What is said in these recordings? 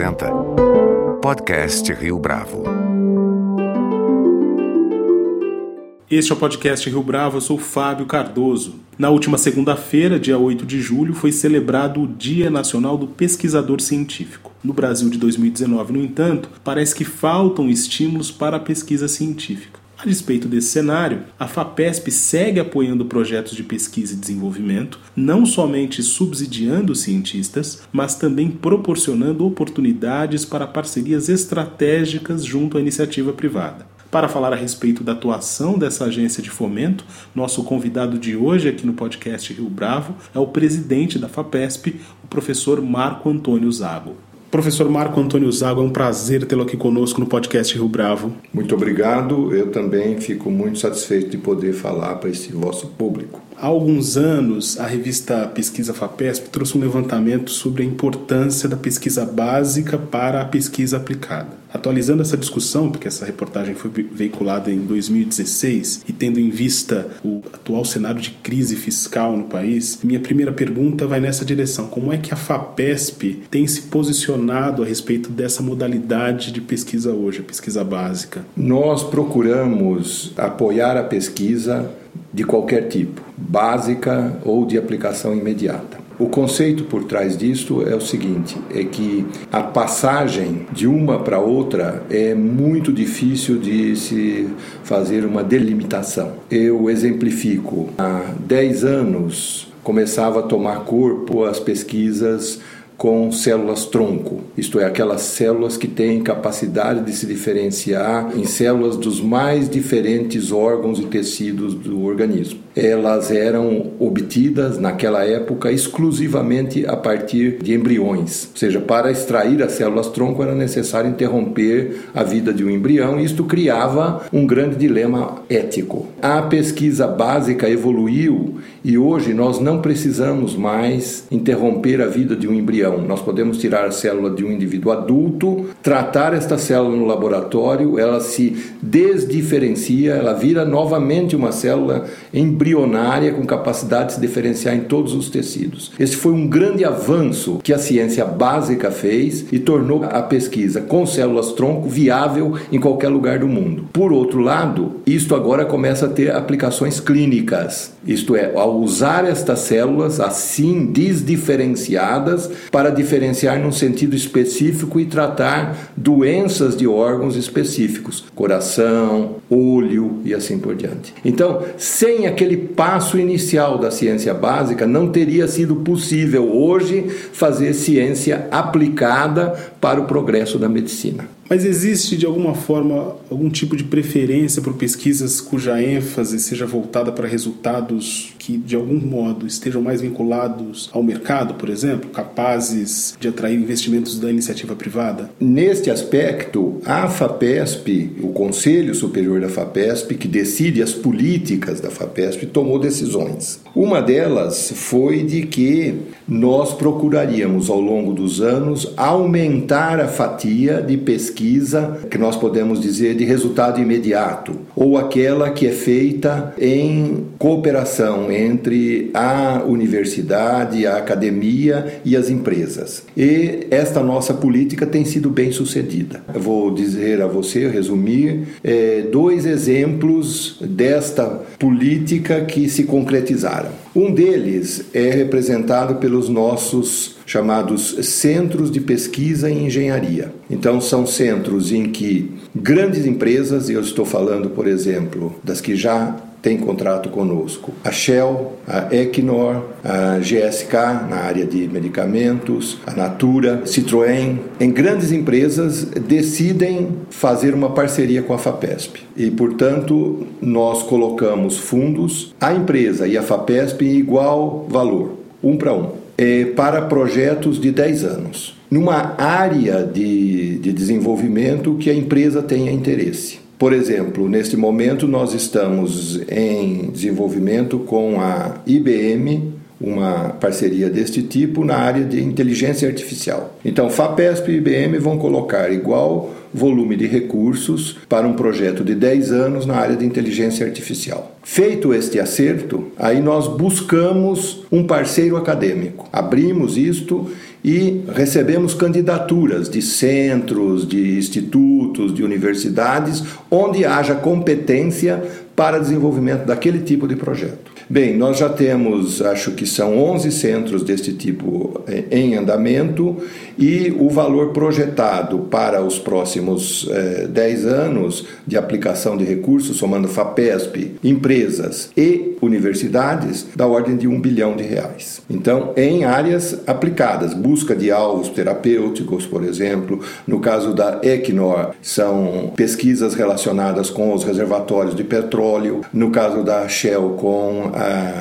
apresenta Podcast Rio Bravo. Este é o podcast Rio Bravo, eu sou Fábio Cardoso. Na última segunda-feira, dia 8 de julho, foi celebrado o Dia Nacional do Pesquisador Científico. No Brasil de 2019, no entanto, parece que faltam estímulos para a pesquisa científica. A despeito desse cenário, a FAPESP segue apoiando projetos de pesquisa e desenvolvimento, não somente subsidiando cientistas, mas também proporcionando oportunidades para parcerias estratégicas junto à iniciativa privada. Para falar a respeito da atuação dessa agência de fomento, nosso convidado de hoje aqui no podcast Rio Bravo é o presidente da FAPESP, o professor Marco Antônio Zago. Professor Marco Antônio Zago, é um prazer tê-lo aqui conosco no podcast Rio Bravo. Muito obrigado. Eu também fico muito satisfeito de poder falar para esse vosso público. Há alguns anos, a revista Pesquisa FAPESP trouxe um levantamento sobre a importância da pesquisa básica para a pesquisa aplicada. Atualizando essa discussão, porque essa reportagem foi veiculada em 2016 e tendo em vista o atual cenário de crise fiscal no país, minha primeira pergunta vai nessa direção: como é que a FAPESP tem se posicionado a respeito dessa modalidade de pesquisa hoje, a pesquisa básica? Nós procuramos apoiar a pesquisa de qualquer tipo, básica ou de aplicação imediata. O conceito por trás disto é o seguinte: é que a passagem de uma para outra é muito difícil de se fazer uma delimitação. Eu exemplifico: há 10 anos começava a tomar corpo as pesquisas com células tronco, isto é, aquelas células que têm capacidade de se diferenciar em células dos mais diferentes órgãos e tecidos do organismo. Elas eram obtidas naquela época exclusivamente a partir de embriões, ou seja, para extrair as células tronco era necessário interromper a vida de um embrião e isto criava um grande dilema ético. A pesquisa básica evoluiu e hoje nós não precisamos mais interromper a vida de um embrião nós podemos tirar a célula de um indivíduo adulto, tratar esta célula no laboratório, ela se desdiferencia, ela vira novamente uma célula embrionária com capacidade de se diferenciar em todos os tecidos. Esse foi um grande avanço que a ciência básica fez e tornou a pesquisa com células tronco viável em qualquer lugar do mundo. Por outro lado, isto agora começa a ter aplicações clínicas. Isto é, ao usar estas células assim desdiferenciadas para diferenciar num sentido específico e tratar doenças de órgãos específicos, coração, olho e assim por diante. Então, sem aquele passo inicial da ciência básica, não teria sido possível hoje fazer ciência aplicada para o progresso da medicina. Mas existe de alguma forma algum tipo de preferência por pesquisas cuja ênfase seja voltada para resultados que de algum modo estejam mais vinculados ao mercado, por exemplo, capazes de atrair investimentos da iniciativa privada? Neste aspecto, a FAPESP, o Conselho Superior da FAPESP, que decide as políticas da FAPESP, tomou decisões. Uma delas foi de que nós procuraríamos ao longo dos anos aumentar a fatia de pesquisa pesquisa que nós podemos dizer de resultado imediato, ou aquela que é feita em cooperação entre a universidade, a academia e as empresas. E esta nossa política tem sido bem sucedida. Eu vou dizer a você, resumir, é, dois exemplos desta política que se concretizaram. Um deles é representado pelos nossos chamados Centros de Pesquisa em Engenharia. Então, são centros em que grandes empresas, e eu estou falando, por exemplo, das que já têm contrato conosco, a Shell, a Equinor, a GSK na área de medicamentos, a Natura, Citroën, em grandes empresas decidem fazer uma parceria com a FAPESP. E, portanto, nós colocamos fundos, a empresa e a FAPESP em igual valor, um para um para projetos de 10 anos, numa área de, de desenvolvimento que a empresa tenha interesse. Por exemplo, neste momento nós estamos em desenvolvimento com a IBM, uma parceria deste tipo na área de inteligência artificial. Então, FAPESP e IBM vão colocar igual volume de recursos para um projeto de 10 anos na área de inteligência artificial. Feito este acerto, aí nós buscamos um parceiro acadêmico. Abrimos isto e recebemos candidaturas de centros, de institutos, de universidades, onde haja competência para desenvolvimento daquele tipo de projeto. Bem, nós já temos, acho que são 11 centros deste tipo eh, em andamento e o valor projetado para os próximos eh, 10 anos de aplicação de recursos, somando FAPESP, empresas e universidades, da ordem de um bilhão de reais. Então, em áreas aplicadas, busca de alvos terapêuticos, por exemplo, no caso da Equinor, são pesquisas relacionadas com os reservatórios de petróleo, no caso da Shell, com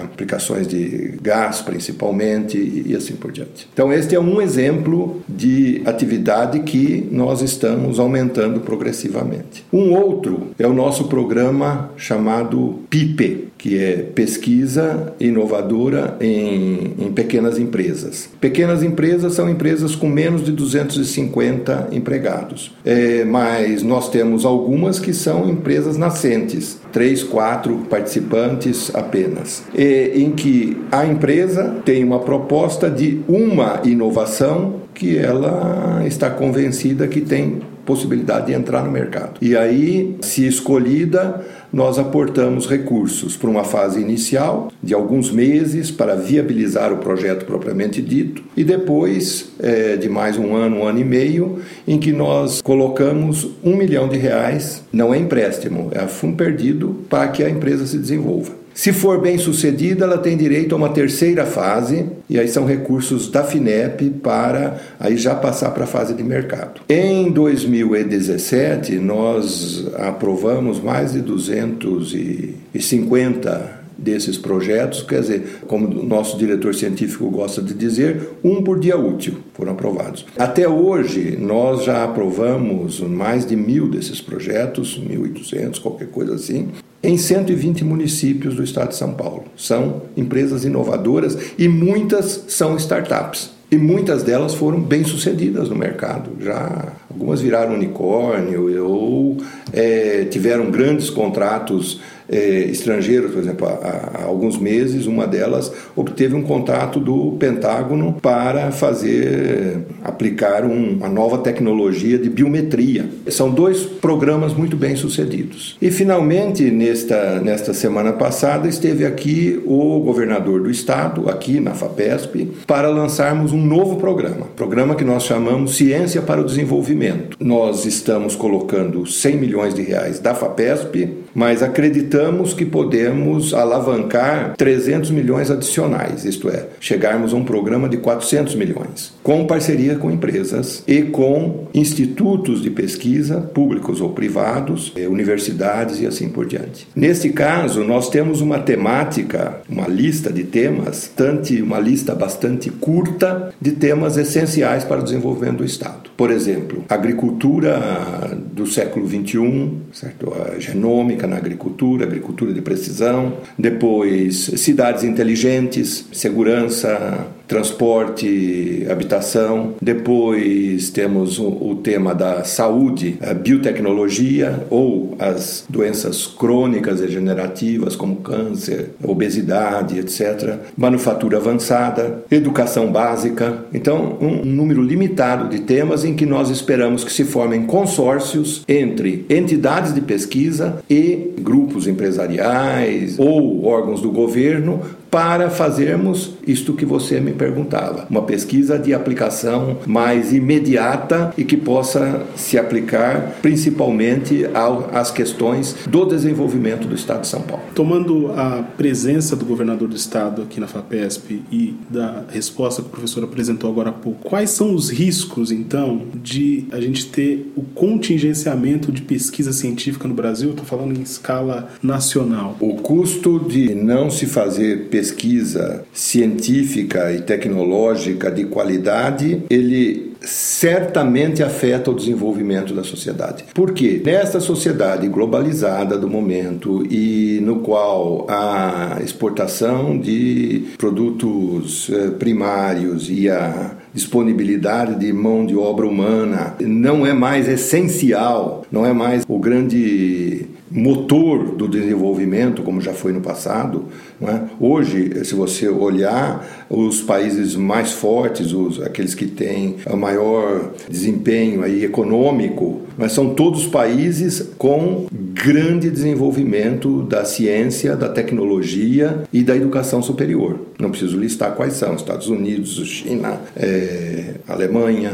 aplicações de gás principalmente e assim por diante. Então este é um exemplo de atividade que nós estamos aumentando progressivamente. Um outro é o nosso programa chamado PIPE, que é pesquisa inovadora em, em, pequenas empresas. Pequenas empresas são empresas com menos de 250 empregados, é, mas nós temos algumas que são empresas nascentes, três, quatro participantes apenas, em que a empresa tem uma proposta de uma inovação que ela está convencida que tem possibilidade de entrar no mercado. E aí, se escolhida, nós aportamos recursos para uma fase inicial de alguns meses para viabilizar o projeto propriamente dito e depois é, de mais um ano, um ano e meio, em que nós colocamos um milhão de reais, não é empréstimo, é fundo perdido para que a empresa se desenvolva. Se for bem sucedida, ela tem direito a uma terceira fase, e aí são recursos da FINEP para aí já passar para a fase de mercado. Em 2017, nós aprovamos mais de 250 desses projetos, quer dizer, como o nosso diretor científico gosta de dizer, um por dia útil foram aprovados. Até hoje, nós já aprovamos mais de mil desses projetos, 1.800, qualquer coisa assim, em 120 municípios do estado de São Paulo. São empresas inovadoras e muitas são startups. E muitas delas foram bem sucedidas no mercado. Já algumas viraram unicórnio ou é, tiveram grandes contratos é, estrangeiros, por exemplo, há, há, alguns meses, uma delas obteve um contrato do Pentágono para fazer, aplicar um, uma nova tecnologia de biometria. São dois programas muito bem sucedidos. E finalmente, nesta, nesta semana passada, esteve aqui o governador do estado, aqui na FAPESP, para lançarmos um novo programa, programa que nós chamamos Ciência para o Desenvolvimento. Nós estamos colocando 100 milhões de reais da FAPESP, mas acreditamos que podemos alavancar 300 milhões adicionais, isto é, chegarmos a um programa de 400 milhões, com parceria com empresas e com institutos de pesquisa, públicos ou privados, eh, universidades e assim por diante. Neste caso, nós temos uma temática, uma lista de temas, tanto uma lista bastante curta de temas essenciais para o desenvolvimento do Estado. Por exemplo, agricultura do século 21, certo? A genômica na agricultura, agricultura de precisão, depois cidades inteligentes, segurança transporte, habitação. Depois temos o, tema da saúde, a biotecnologia ou as doenças crônicas degenerativas como câncer, obesidade, etc. Manufatura avançada, educação básica. Então, um número limitado de temas em que nós esperamos que se formem consórcios entre entidades de pesquisa e grupos empresariais ou órgãos do governo para fazermos isto que você me perguntava, uma pesquisa de aplicação mais imediata e que possa se aplicar principalmente às questões do desenvolvimento do Estado de São Paulo. Tomando a presença do governador do Estado aqui na FAPESP e da resposta que o professor apresentou agora há pouco, quais são os riscos, então, de a gente ter o contingenciamento de pesquisa científica no Brasil? Estou falando em escala nacional. O custo de não se fazer pesquisa pesquisa científica e tecnológica de qualidade, ele certamente afeta o desenvolvimento da sociedade. Por quê? Nesta sociedade globalizada do momento e no qual a exportação de produtos eh, primários e a disponibilidade de mão de obra humana não é mais essencial, não é mais o grande motor do desenvolvimento, como já foi no passado. É? Hoje, se você olhar os países mais fortes, os, aqueles que têm maior desempenho aí econômico, mas são todos países com grande desenvolvimento da ciência, da tecnologia e da educação superior. Não preciso listar quais são: Estados Unidos, China, é, Alemanha,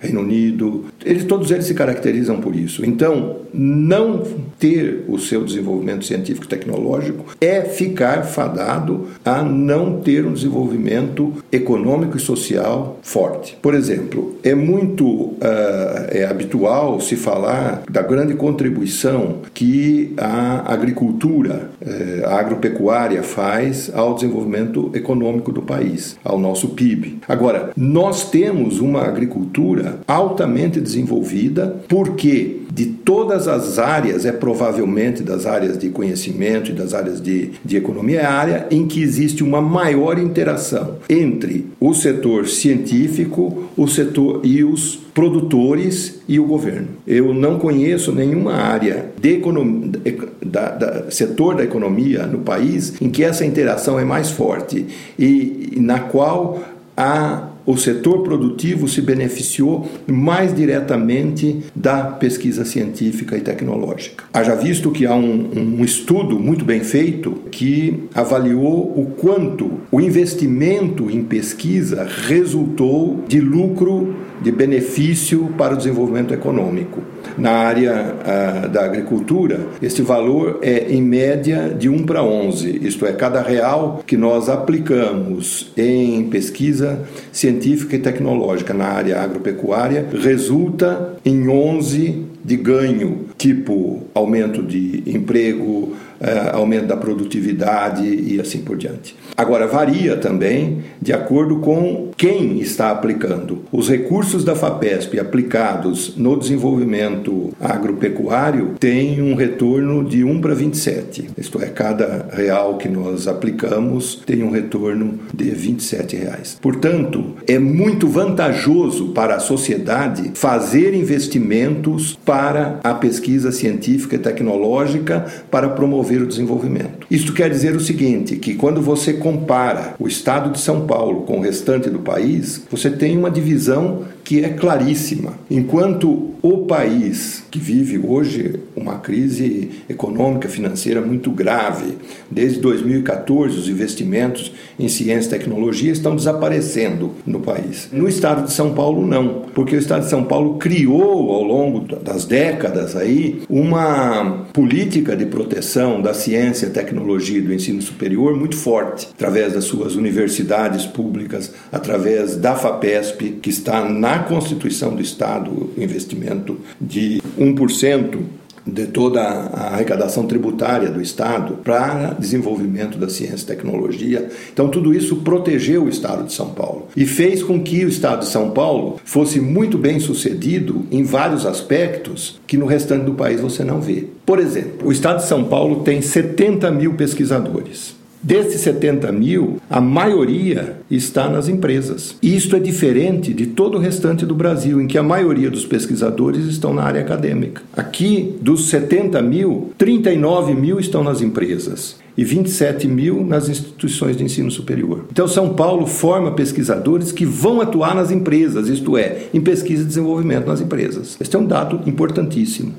Reino Unido. Eles, todos eles se caracterizam por isso. Então, não ter o seu desenvolvimento científico tecnológico é ficar fadado a não ter um desenvolvimento econômico e social forte. Por exemplo, é muito uh, é habitual se falar da grande contribuição que a agricultura, uh, a agropecuária faz ao desenvolvimento econômico do país, ao nosso PIB. Agora, nós temos uma agricultura altamente desenvolvida porque de todas as áreas, é provavelmente das áreas de conhecimento e das áreas de, de economia, é a área em que existe uma maior interação entre o setor científico, o setor e os produtores e o governo. Eu não conheço nenhuma área de economia, da, da, setor da economia no país em que essa interação é mais forte e, e na qual há o setor produtivo se beneficiou mais diretamente da pesquisa científica e tecnológica. Haja visto que há um, um estudo muito bem feito que avaliou o quanto o investimento em pesquisa resultou de lucro, de benefício para o desenvolvimento econômico. Na área uh, da agricultura, este valor é em média de 1 para 11, isto é, cada real que nós aplicamos em pesquisa científica e tecnológica na área agropecuária resulta em 11 de ganho, tipo aumento de emprego, uh, aumento da produtividade e assim por diante. Agora, varia também de acordo com quem está aplicando. Os recursos da FAPESP aplicados no desenvolvimento agropecuário têm um retorno de 1 para 27. Isto é, cada real que nós aplicamos tem um retorno de 27 reais. Portanto, é muito vantajoso para a sociedade fazer investimentos para a pesquisa científica e tecnológica para promover o desenvolvimento. Isto quer dizer o seguinte, que quando você compara o estado de São Paulo com o restante do país, você tem uma divisão que é claríssima. Enquanto o país que vive hoje uma crise econômica financeira muito grave, desde 2014 os investimentos em ciência e tecnologia estão desaparecendo no país. No estado de São Paulo não, porque o estado de São Paulo criou ao longo das décadas aí uma política de proteção da ciência, tecnologia e do ensino superior muito forte, através das suas universidades públicas, através da FAPESP, que está na Constituição do Estado o investimento de 1% de toda a arrecadação tributária do Estado para desenvolvimento da ciência e tecnologia. Então, tudo isso protegeu o Estado de São Paulo e fez com que o Estado de São Paulo fosse muito bem sucedido em vários aspectos que no restante do país você não vê. Por exemplo, o Estado de São Paulo tem 70 mil pesquisadores. Desses 70 mil, a maioria está nas empresas. Isto é diferente de todo o restante do Brasil, em que a maioria dos pesquisadores estão na área acadêmica. Aqui, dos 70 mil, 39 mil estão nas empresas e 27 mil nas instituições de ensino superior. Então, São Paulo forma pesquisadores que vão atuar nas empresas, isto é, em pesquisa e desenvolvimento nas empresas. Este é um dado importantíssimo.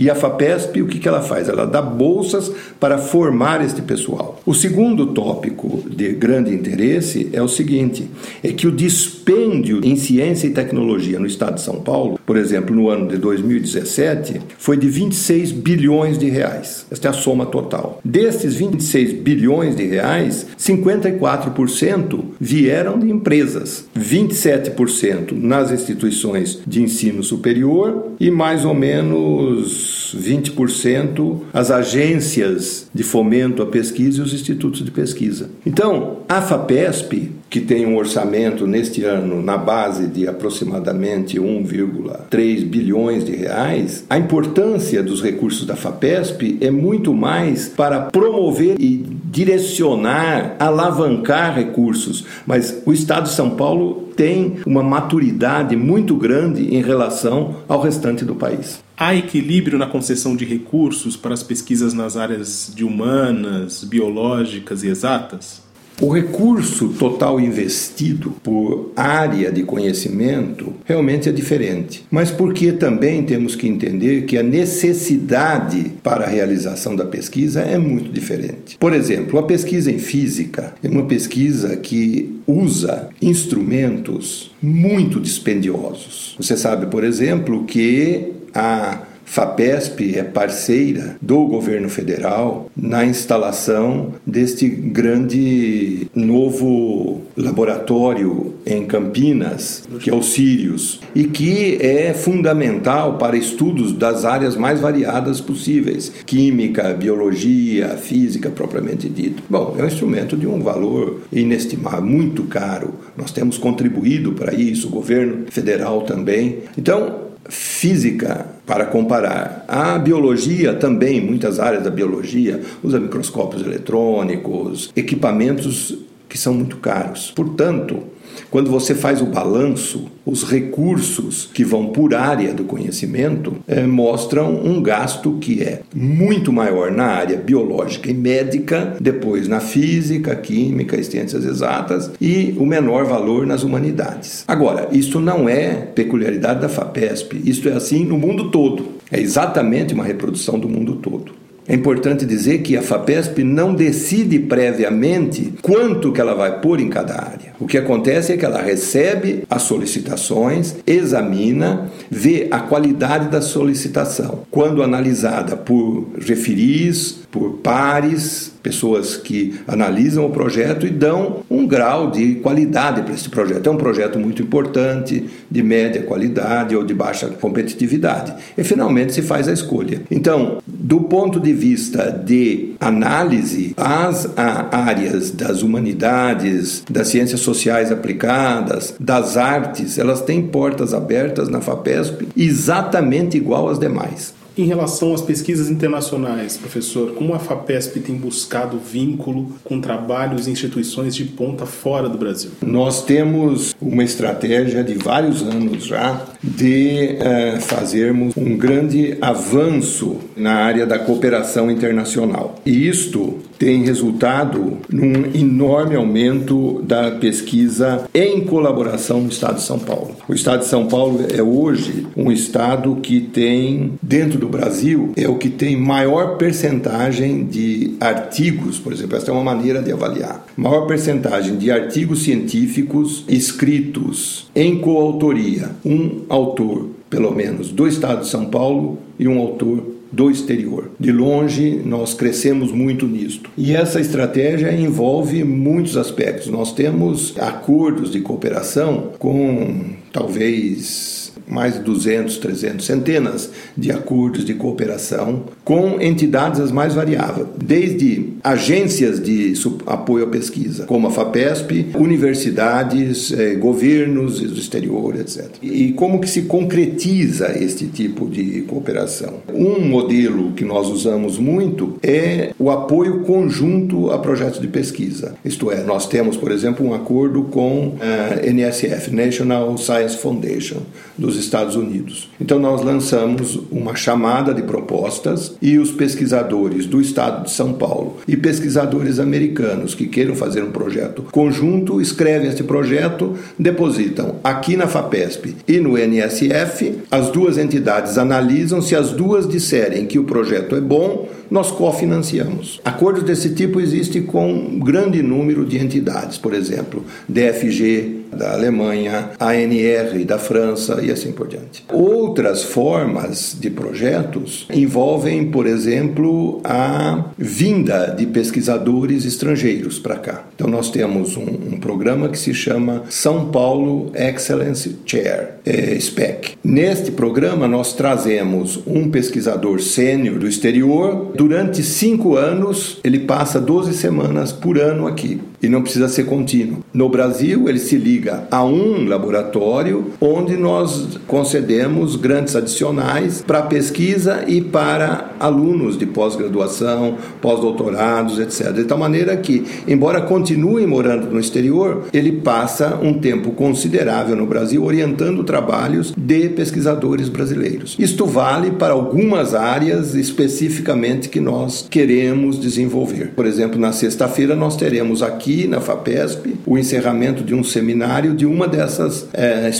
E a FAPESP, o que, que ela faz? Ela dá bolsas para formar este pessoal. O segundo tópico de grande interesse é o seguinte: é que o dispêndio em ciência e tecnologia no estado de São Paulo, por exemplo, no ano de 2017, foi de 26 bilhões de reais. Esta é a soma total. Desses 26 bilhões de reais, 54% vieram de empresas, 27% nas instituições de ensino superior e mais ou menos 20% as agências de fomento à pesquisa e os institutos de pesquisa. Então, a FAPESP, que tem um orçamento neste ano na base de aproximadamente 1,3 bilhões de reais, a importância dos recursos da FAPESP é muito mais para promover e direcionar, alavancar recursos, mas o Estado de São Paulo tem uma maturidade muito grande em relação ao restante do país. Há equilíbrio na concessão de recursos para as pesquisas nas áreas de humanas, biológicas e exatas? O recurso total investido por área de conhecimento realmente é diferente, mas porque também temos que entender que a necessidade para a realização da pesquisa é muito diferente. Por exemplo, a pesquisa em física é uma pesquisa que usa instrumentos muito dispendiosos. Você sabe, por exemplo, que a FAPESP é parceira do governo federal na instalação deste grande novo laboratório em Campinas, que é o Sirius, e que é fundamental para estudos das áreas mais variadas possíveis: química, biologia, física propriamente dito. Bom, é um instrumento de um valor inestimável, muito caro. Nós temos contribuído para isso, o governo federal também. Então, física para comparar. A biologia também, muitas áreas da biologia, usa microscópios eletrônicos, equipamentos que são muito caros. Portanto, quando você faz o balanço, os recursos que vão por área do conhecimento é, mostram um gasto que é muito maior na área biológica e médica, depois na física, química e ciências exatas e o menor valor nas humanidades. Agora, isso não é peculiaridade da FAPESP, isso é assim no mundo todo. É exatamente uma reprodução do mundo todo. É importante dizer que a FAPESP não decide previamente quanto que ela vai pôr em cada área. O que acontece é que ela recebe as solicitações, examina, vê a qualidade da solicitação. Quando analisada por referis, por pares, pessoas que analisam o projeto e dão um grau de qualidade para esse projeto. É um projeto muito importante, de média qualidade ou de baixa competitividade. E finalmente se faz a escolha. Então, do ponto de vista de análise, as áreas das humanidades, das ciências sociais aplicadas, das artes, elas têm portas abertas na FAPESP exatamente igual às demais. Em relação às pesquisas internacionais, professor, como a FAPESP tem buscado vínculo com trabalhos e instituições de ponta fora do Brasil? Nós temos uma estratégia de vários anos já de uh, fazermos um grande avanço na área da cooperação internacional. E isto tem resultado num enorme aumento da pesquisa em colaboração no Estado de São Paulo. O Estado de São Paulo é hoje um estado que tem, dentro do Brasil, é o que tem maior percentagem de artigos, por exemplo, essa é uma maneira de avaliar, maior percentagem de artigos científicos escritos em coautoria, um autor, pelo menos, do Estado de São Paulo e um autor do exterior. De longe, nós crescemos muito nisto. E essa estratégia envolve muitos aspectos. Nós temos acordos de cooperação com talvez mais de 200, 300, centenas de acordos de cooperação com entidades as mais variáveis, desde agências de apoio à pesquisa, como a FAPESP, universidades, eh, governos do exterior, etc. E como que se concretiza este tipo de cooperação? Um modelo que nós usamos muito é o apoio conjunto a projetos de pesquisa. Isto é, nós temos, por exemplo, um acordo com a eh, NSF, National Science Foundation, dos Estados Unidos. Então nós lançamos uma chamada de propostas e os pesquisadores do estado de São Paulo e pesquisadores americanos que queiram fazer um projeto conjunto escrevem este projeto, depositam aqui na FAPESP e no NSF. As duas entidades analisam se as duas disserem que o projeto é bom, nós cofinanciamos. Acordos desse tipo existem com um grande número de entidades, por exemplo, DFG da Alemanha, ANR da França e assim por diante. Outras formas de projetos envolvem, por exemplo, a vinda de pesquisadores estrangeiros para cá. Então nós temos um, um programa que se chama São Paulo Excellence Chair é, SPEC. Neste programa, nós trazemos um pesquisador sênior do exterior. Durante cinco anos, ele passa 12 semanas por ano aqui e não precisa ser contínuo. No Brasil, ele se liga a um laboratório onde nós concedemos grandes adicionais para pesquisa e para alunos de pós-graduação, pós-doutorados, etc. De tal maneira que, embora continue morando no exterior, ele passa um tempo considerável no Brasil orientando trabalhos de pesquisadores brasileiros. Isto vale para algumas áreas especificamente que nós queremos desenvolver. Por exemplo, na sexta-feira nós teremos aqui na FAPESP o encerramento de um seminário de uma dessas é,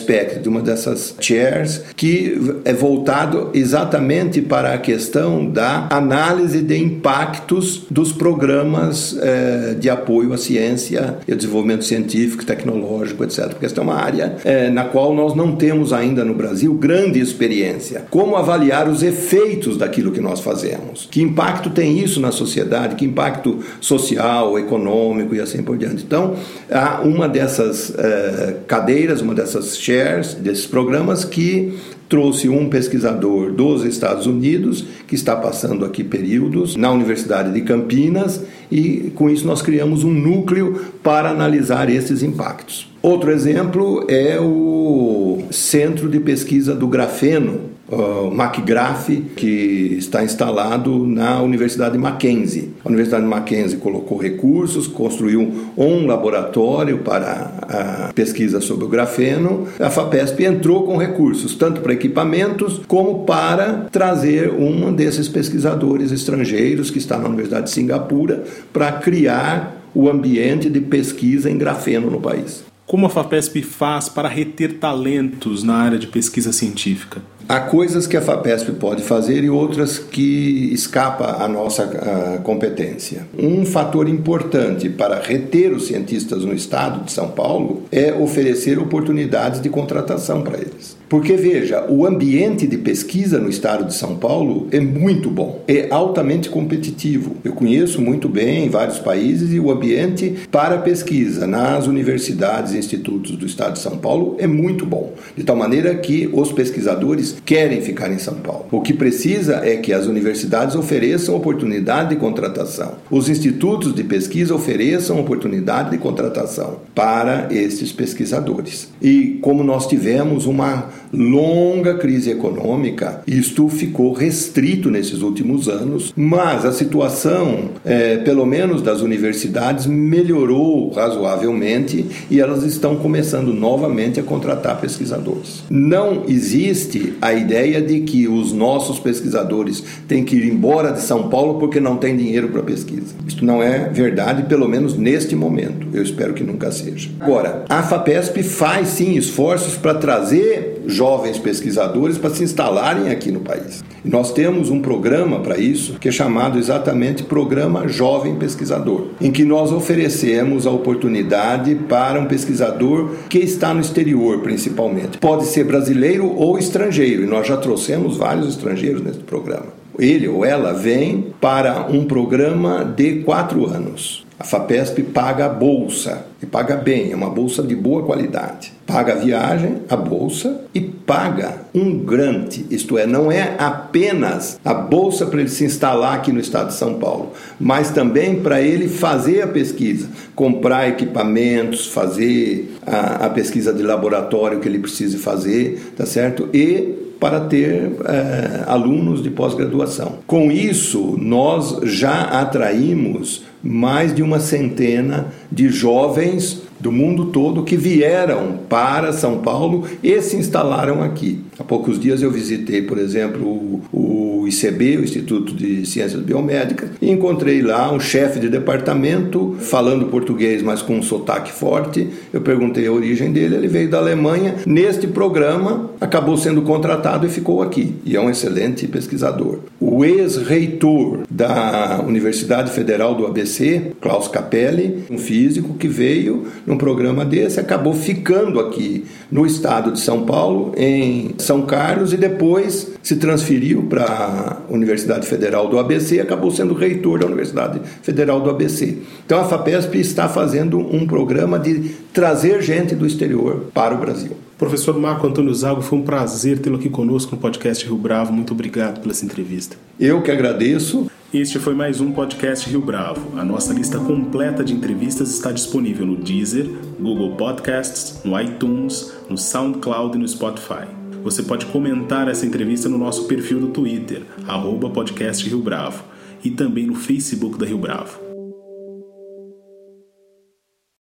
de uma dessas chairs, que é voltado exatamente para a questão da análise de impactos dos programas é, de apoio à ciência e ao desenvolvimento científico, tecnológico, etc. Porque esta é uma área é, na qual nós não temos ainda no Brasil grande experiência. Como avaliar os efeitos daquilo que nós fazemos? Que impacto tem isso na sociedade? Que impacto social, econômico e assim por diante. Então, há uma dessas uh, cadeiras, uma dessas shares, desses programas que trouxe um pesquisador dos Estados Unidos que está passando aqui períodos na Universidade de Campinas e com isso nós criamos um núcleo para analisar esses impactos. Outro exemplo é o Centro de Pesquisa do Grafeno, uh, MacGraph, que está instalado na Universidade Mackenzie. A Universidade Mackenzie colocou recursos, construiu um laboratório para a pesquisa sobre o grafeno. A FAPESP entrou com recursos, tanto para equipamentos como para trazer um desses pesquisadores estrangeiros que está na Universidade de Singapura para criar o ambiente de pesquisa em grafeno no país. Como a FAPESP faz para reter talentos na área de pesquisa científica? Há coisas que a FAPESP pode fazer e outras que escapa à nossa uh, competência. Um fator importante para reter os cientistas no estado de São Paulo é oferecer oportunidades de contratação para eles. Porque veja, o ambiente de pesquisa no estado de São Paulo é muito bom, é altamente competitivo. Eu conheço muito bem vários países e o ambiente para pesquisa nas universidades e institutos do estado de São Paulo é muito bom, de tal maneira que os pesquisadores querem ficar em São Paulo. O que precisa é que as universidades ofereçam oportunidade de contratação, os institutos de pesquisa ofereçam oportunidade de contratação para esses pesquisadores. E como nós tivemos uma longa crise econômica, isto ficou restrito nesses últimos anos, mas a situação, é, pelo menos das universidades, melhorou razoavelmente e elas estão começando novamente a contratar pesquisadores. Não existe a ideia de que os nossos pesquisadores têm que ir embora de São Paulo porque não tem dinheiro para pesquisa. Isto não é verdade, pelo menos neste momento. Eu espero que nunca seja. Agora, a FAPESP faz sim esforços para trazer jovens pesquisadores para se instalarem aqui no país. Nós temos um programa para isso que é chamado exatamente Programa Jovem Pesquisador, em que nós oferecemos a oportunidade para um pesquisador que está no exterior, principalmente. Pode ser brasileiro ou estrangeiro, e nós já trouxemos vários estrangeiros nesse programa ele ou ela vem para um programa de quatro anos. A FAPESP paga a bolsa e paga bem, é uma bolsa de boa qualidade. Paga a viagem, a bolsa e paga um grante, isto é, não é apenas a bolsa para ele se instalar aqui no estado de São Paulo, mas também para ele fazer a pesquisa, comprar equipamentos, fazer a, a pesquisa de laboratório que ele precise fazer, tá certo? E para ter é, alunos de pós-graduação. Com isso, nós já atraímos mais de uma centena de jovens do mundo todo que vieram para São Paulo e se instalaram aqui. Há poucos dias eu visitei, por exemplo, o, ICB, o Instituto de Ciências Biomédicas, e encontrei lá um chefe de departamento falando português, mas com um sotaque forte. Eu perguntei a origem dele, ele veio da Alemanha. Neste programa, acabou sendo contratado e ficou aqui. E é um excelente pesquisador. O ex-reitor da Universidade Federal do ABC, Klaus Capelli, um físico que veio num programa desse, acabou ficando aqui no estado de São Paulo, em São Carlos, e depois se transferiu para a Universidade Federal do ABC e acabou sendo reitor da Universidade Federal do ABC. Então a FAPESP está fazendo um programa de trazer gente do exterior para o Brasil. Professor Marco Antônio Zago, foi um prazer tê-lo aqui conosco no podcast Rio Bravo. Muito obrigado pela essa entrevista. Eu que agradeço. Este foi mais um podcast Rio Bravo. A nossa lista completa de entrevistas está disponível no Deezer, Google Podcasts, no iTunes, no SoundCloud e no Spotify. Você pode comentar essa entrevista no nosso perfil do Twitter, arroba podcast Rio Bravo, e também no Facebook da Rio Bravo.